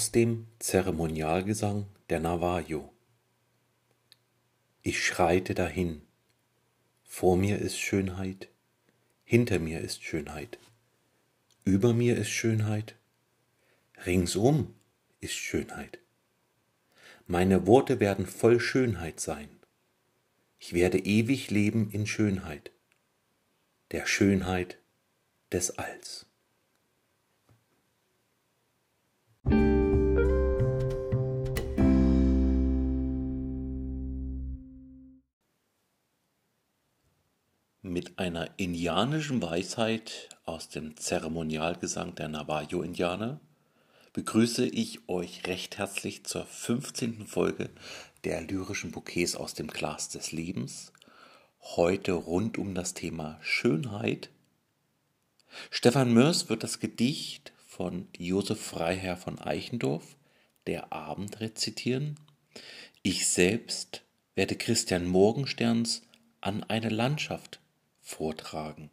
Aus dem Zeremonialgesang der Navajo. Ich schreite dahin. Vor mir ist Schönheit, hinter mir ist Schönheit, über mir ist Schönheit, ringsum ist Schönheit. Meine Worte werden voll Schönheit sein. Ich werde ewig leben in Schönheit, der Schönheit des Alls. Einer indianischen Weisheit aus dem Zeremonialgesang der Navajo-Indianer begrüße ich euch recht herzlich zur 15. Folge der lyrischen Bouquets aus dem Glas des Lebens. Heute rund um das Thema Schönheit. Stefan Mörs wird das Gedicht von Josef Freiherr von Eichendorff, Der Abend, rezitieren. Ich selbst werde Christian Morgensterns an eine Landschaft vortragen.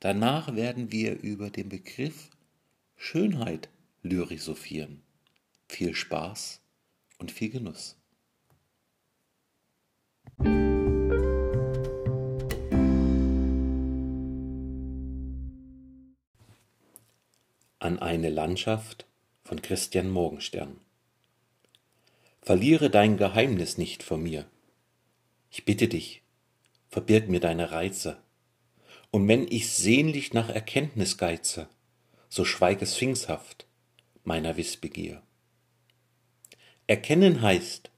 Danach werden wir über den Begriff Schönheit lyrisophieren. Viel Spaß und viel Genuss. An eine Landschaft von Christian Morgenstern. Verliere dein Geheimnis nicht vor mir. Ich bitte dich, verbirg mir deine Reize. Und wenn ich sehnlich nach Erkenntnis geize, so schweig es meiner Wissbegier. Erkennen heißt,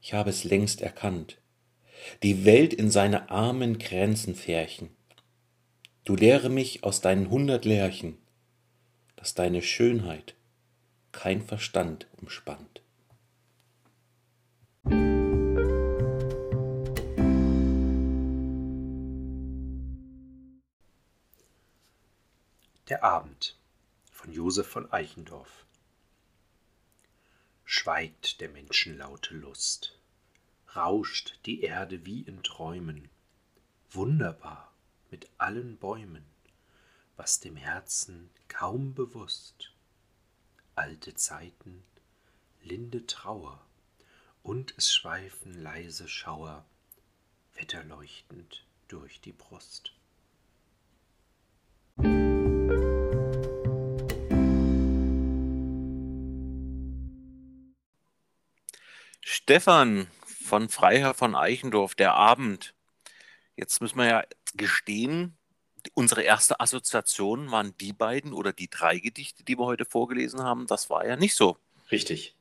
ich habe es längst erkannt, die Welt in seine armen Grenzen färchen. Du lehre mich aus deinen hundert Lärchen, dass deine Schönheit kein Verstand umspannt. Der Abend von Josef von Eichendorff Schweigt der Menschen laute Lust, rauscht die Erde wie in Träumen, wunderbar mit allen Bäumen, was dem Herzen kaum bewusst. Alte Zeiten, linde Trauer, und es schweifen leise Schauer, wetterleuchtend durch die Brust. Stefan von Freiherr von Eichendorff, der Abend. Jetzt müssen wir ja gestehen, unsere erste Assoziation waren die beiden oder die drei Gedichte, die wir heute vorgelesen haben. Das war ja nicht so. Richtig.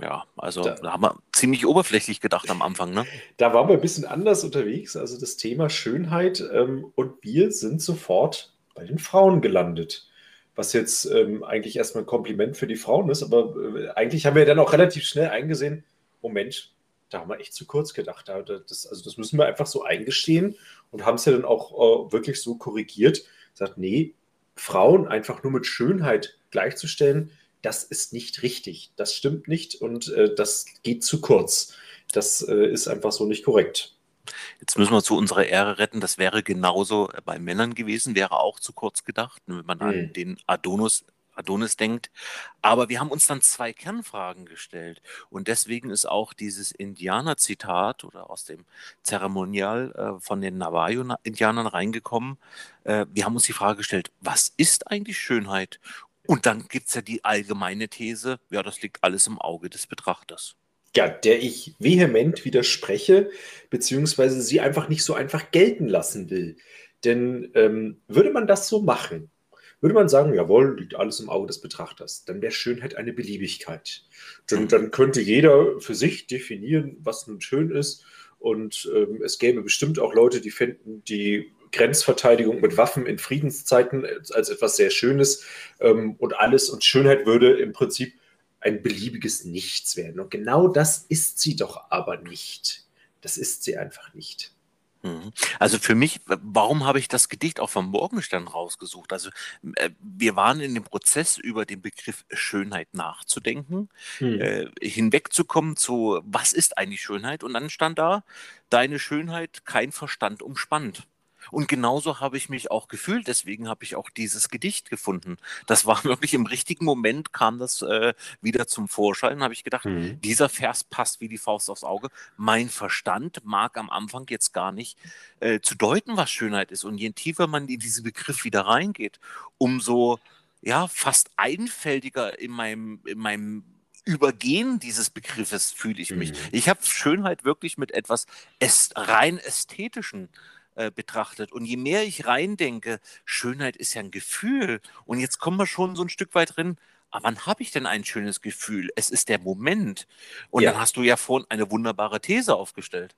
Ja, also da, da haben wir ziemlich oberflächlich gedacht am Anfang. Ne? Da waren wir ein bisschen anders unterwegs. Also das Thema Schönheit ähm, und wir sind sofort bei den Frauen gelandet was jetzt ähm, eigentlich erstmal ein Kompliment für die Frauen ist, aber äh, eigentlich haben wir dann auch relativ schnell eingesehen, Moment, da haben wir echt zu kurz gedacht. Das, also das müssen wir einfach so eingestehen und haben es ja dann auch äh, wirklich so korrigiert. Sagt, nee, Frauen einfach nur mit Schönheit gleichzustellen, das ist nicht richtig. Das stimmt nicht und äh, das geht zu kurz. Das äh, ist einfach so nicht korrekt. Jetzt müssen wir zu unserer Ehre retten, das wäre genauso bei Männern gewesen, wäre auch zu kurz gedacht, wenn man hm. an den Adonis Adonis denkt. Aber wir haben uns dann zwei Kernfragen gestellt. Und deswegen ist auch dieses Indianer-Zitat oder aus dem Zeremonial äh, von den Navajo-Indianern reingekommen. Äh, wir haben uns die Frage gestellt, was ist eigentlich Schönheit? Und dann gibt es ja die allgemeine These, ja, das liegt alles im Auge des Betrachters. Ja, der ich vehement widerspreche, beziehungsweise sie einfach nicht so einfach gelten lassen will. Denn ähm, würde man das so machen, würde man sagen, jawohl, liegt alles im Auge des Betrachters. Dann wäre Schönheit eine Beliebigkeit. Dann, dann könnte jeder für sich definieren, was nun schön ist. Und ähm, es gäbe bestimmt auch Leute, die finden die Grenzverteidigung mit Waffen in Friedenszeiten als etwas sehr Schönes ähm, und alles. Und Schönheit würde im Prinzip ein beliebiges Nichts werden. Und genau das ist sie doch aber nicht. Das ist sie einfach nicht. Mhm. Also für mich, warum habe ich das Gedicht auch vom Morgenstern rausgesucht? Also äh, wir waren in dem Prozess, über den Begriff Schönheit nachzudenken, hm. äh, hinwegzukommen zu, was ist eigentlich Schönheit? Und dann stand da, deine Schönheit kein Verstand umspannt. Und genauso habe ich mich auch gefühlt. Deswegen habe ich auch dieses Gedicht gefunden. Das war wirklich im richtigen Moment, kam das äh, wieder zum Vorschein. habe ich gedacht, mhm. dieser Vers passt wie die Faust aufs Auge. Mein Verstand mag am Anfang jetzt gar nicht äh, zu deuten, was Schönheit ist. Und je tiefer man in diesen Begriff wieder reingeht, umso ja, fast einfältiger in meinem, in meinem Übergehen dieses Begriffes fühle ich mich. Mhm. Ich habe Schönheit wirklich mit etwas rein ästhetischen äh, betrachtet. Und je mehr ich reindenke, Schönheit ist ja ein Gefühl. Und jetzt kommen wir schon so ein Stück weit drin. Aber wann habe ich denn ein schönes Gefühl? Es ist der Moment. Und ja. dann hast du ja vorhin eine wunderbare These aufgestellt.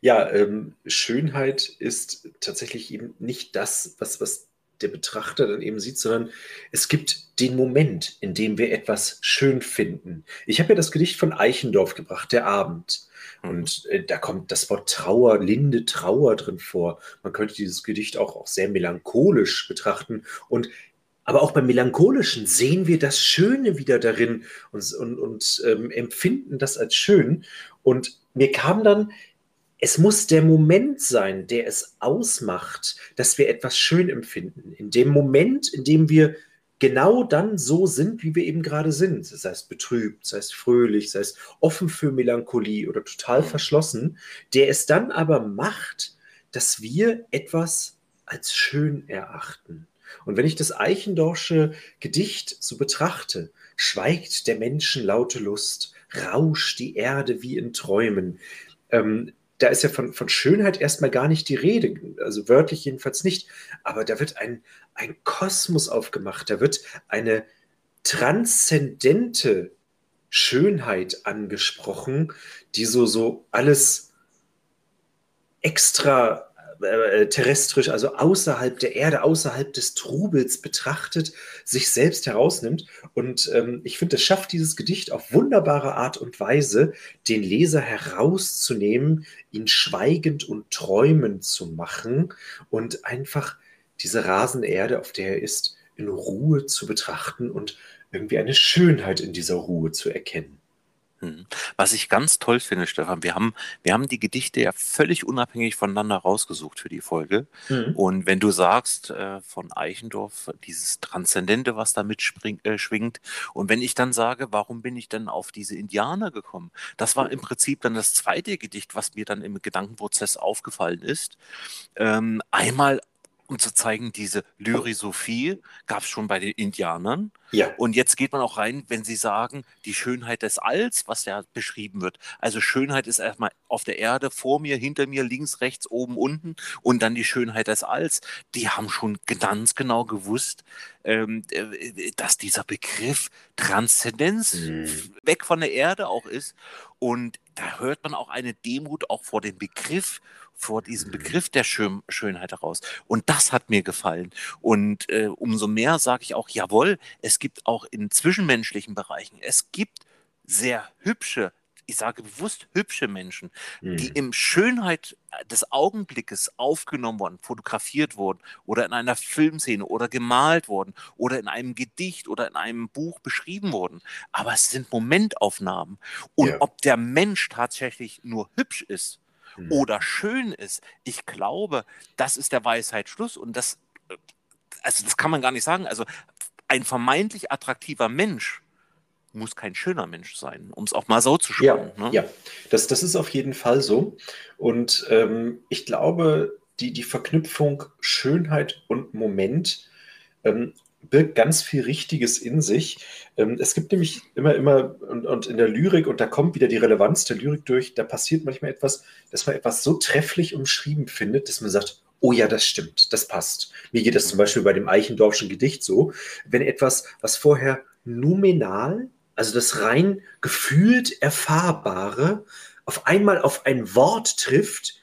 Ja, ähm, Schönheit ist tatsächlich eben nicht das, was, was der Betrachter dann eben sieht, sondern es gibt den Moment, in dem wir etwas schön finden. Ich habe ja das Gedicht von Eichendorff gebracht, der Abend. Mhm. Und äh, da kommt das Wort Trauer, linde Trauer drin vor. Man könnte dieses Gedicht auch, auch sehr melancholisch betrachten. Und aber auch beim Melancholischen sehen wir das Schöne wieder darin und, und, und ähm, empfinden das als schön. Und mir kam dann es muss der Moment sein, der es ausmacht, dass wir etwas schön empfinden. In dem Moment, in dem wir genau dann so sind, wie wir eben gerade sind. Sei es betrübt, sei es fröhlich, sei es offen für Melancholie oder total mhm. verschlossen, der es dann aber macht, dass wir etwas als schön erachten. Und wenn ich das Eichendorfsche Gedicht so betrachte, schweigt der Menschen laute Lust, rauscht die Erde wie in Träumen, ähm, da ist ja von, von Schönheit erstmal gar nicht die Rede, also wörtlich jedenfalls nicht, aber da wird ein, ein Kosmos aufgemacht, da wird eine transzendente Schönheit angesprochen, die so, so alles extra äh, äh, terrestrisch, also außerhalb der Erde, außerhalb des Trubels betrachtet, sich selbst herausnimmt. Und ähm, ich finde, es schafft dieses Gedicht auf wunderbare Art und Weise, den Leser herauszunehmen, ihn schweigend und träumend zu machen und einfach diese rasende Erde, auf der er ist, in Ruhe zu betrachten und irgendwie eine Schönheit in dieser Ruhe zu erkennen. Mhm. Was ich ganz toll finde, Stefan, wir haben, wir haben die Gedichte ja völlig unabhängig voneinander rausgesucht für die Folge. Mhm. Und wenn du sagst äh, von Eichendorff, dieses Transzendente, was da mitschwingt, äh, schwingt, und wenn ich dann sage, warum bin ich denn auf diese Indianer gekommen? Das war im Prinzip dann das zweite Gedicht, was mir dann im Gedankenprozess aufgefallen ist. Ähm, einmal um zu zeigen, diese Lyrisophie gab es schon bei den Indianern. Ja. Und jetzt geht man auch rein, wenn sie sagen, die Schönheit des Alls, was ja beschrieben wird. Also Schönheit ist erstmal auf der Erde, vor mir, hinter mir, links, rechts, oben, unten und dann die Schönheit des Alls. Die haben schon ganz genau gewusst, ähm, äh, dass dieser Begriff Transzendenz mhm. weg von der Erde auch ist. Und da hört man auch eine Demut auch vor dem Begriff vor diesem Begriff der Schön Schönheit heraus. Und das hat mir gefallen. Und äh, umso mehr sage ich auch, jawohl, es gibt auch in zwischenmenschlichen Bereichen, es gibt sehr hübsche, ich sage bewusst hübsche Menschen, mhm. die im Schönheit des Augenblickes aufgenommen wurden, fotografiert wurden oder in einer Filmszene oder gemalt wurden oder in einem Gedicht oder in einem Buch beschrieben wurden. Aber es sind Momentaufnahmen. Und ja. ob der Mensch tatsächlich nur hübsch ist, mhm. oder schön ist. Ich glaube, das ist der Weisheit Schluss und das, äh, also das kann man gar nicht sagen. Also ein vermeintlich attraktiver Mensch muss kein schöner Mensch sein, um es auch mal so zu schauen. Ja, ne? ja. Das, das ist auf jeden Fall so. Und ähm, ich glaube, die, die Verknüpfung Schönheit und Moment ähm, birgt ganz viel Richtiges in sich. Ähm, es gibt nämlich immer, immer, und, und, in der Lyrik, und da kommt wieder die Relevanz der Lyrik durch, da passiert manchmal etwas, dass man etwas so trefflich umschrieben findet, dass man sagt, oh ja, das stimmt, das passt. Mir geht das zum Beispiel bei dem Eichendorfschen Gedicht so, wenn etwas, was vorher nominal, also das rein gefühlt Erfahrbare, auf einmal auf ein Wort trifft,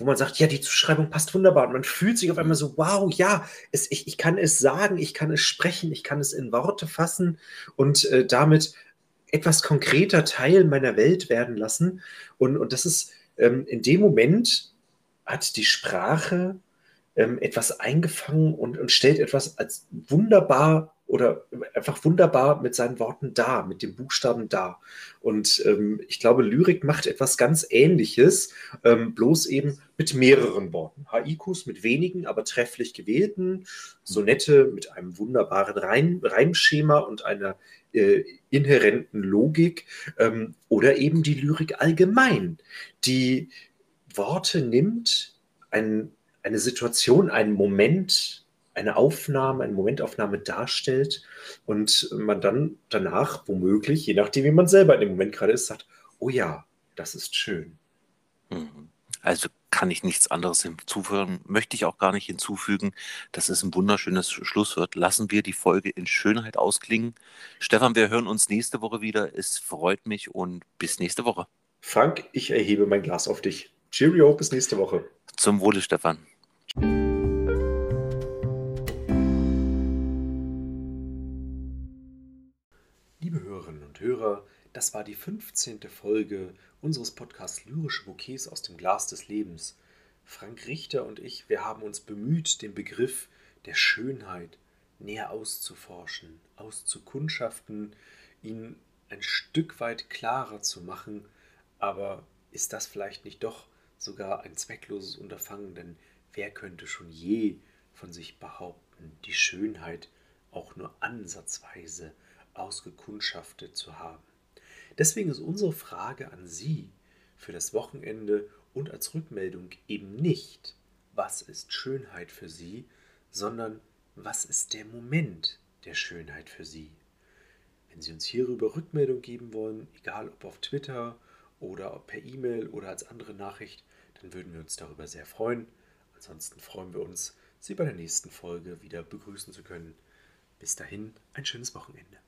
wo man sagt, ja, die Zuschreibung passt wunderbar. Und man fühlt sich auf einmal so, wow, ja, es, ich, ich kann es sagen, ich kann es sprechen, ich kann es in Worte fassen und äh, damit etwas konkreter Teil meiner Welt werden lassen. Und, und das ist ähm, in dem Moment hat die Sprache ähm, etwas eingefangen und, und stellt etwas als wunderbar oder einfach wunderbar mit seinen Worten da, mit dem Buchstaben da. Und ähm, ich glaube, Lyrik macht etwas ganz Ähnliches, ähm, bloß eben mit mehreren Worten. Haikus mit wenigen, aber trefflich gewählten, Sonette mit einem wunderbaren Reim Reimschema und einer äh, inhärenten Logik ähm, oder eben die Lyrik allgemein, die Worte nimmt, ein, eine Situation, einen Moment, eine Aufnahme, eine Momentaufnahme darstellt und man dann danach womöglich, je nachdem, wie man selber in dem Moment gerade ist, sagt, oh ja, das ist schön. Mhm. Also kann ich nichts anderes hinzufügen, möchte ich auch gar nicht hinzufügen. Das ist ein wunderschönes Schlusswort. Lassen wir die Folge in Schönheit ausklingen. Stefan, wir hören uns nächste Woche wieder. Es freut mich und bis nächste Woche. Frank, ich erhebe mein Glas auf dich. Cheerio, bis nächste Woche. Zum Wohle, Stefan. Hörer, das war die 15. Folge unseres Podcasts Lyrische Bouquets aus dem Glas des Lebens. Frank Richter und ich, wir haben uns bemüht, den Begriff der Schönheit näher auszuforschen, auszukundschaften, ihn ein Stück weit klarer zu machen. Aber ist das vielleicht nicht doch sogar ein zweckloses Unterfangen? Denn wer könnte schon je von sich behaupten, die Schönheit auch nur ansatzweise ausgekundschaftet zu haben? Deswegen ist unsere Frage an Sie für das Wochenende und als Rückmeldung eben nicht, was ist Schönheit für Sie, sondern was ist der Moment der Schönheit für Sie. Wenn Sie uns hierüber Rückmeldung geben wollen, egal ob auf Twitter oder per E-Mail oder als andere Nachricht, dann würden wir uns darüber sehr freuen. Ansonsten freuen wir uns, Sie bei der nächsten Folge wieder begrüßen zu können. Bis dahin ein schönes Wochenende.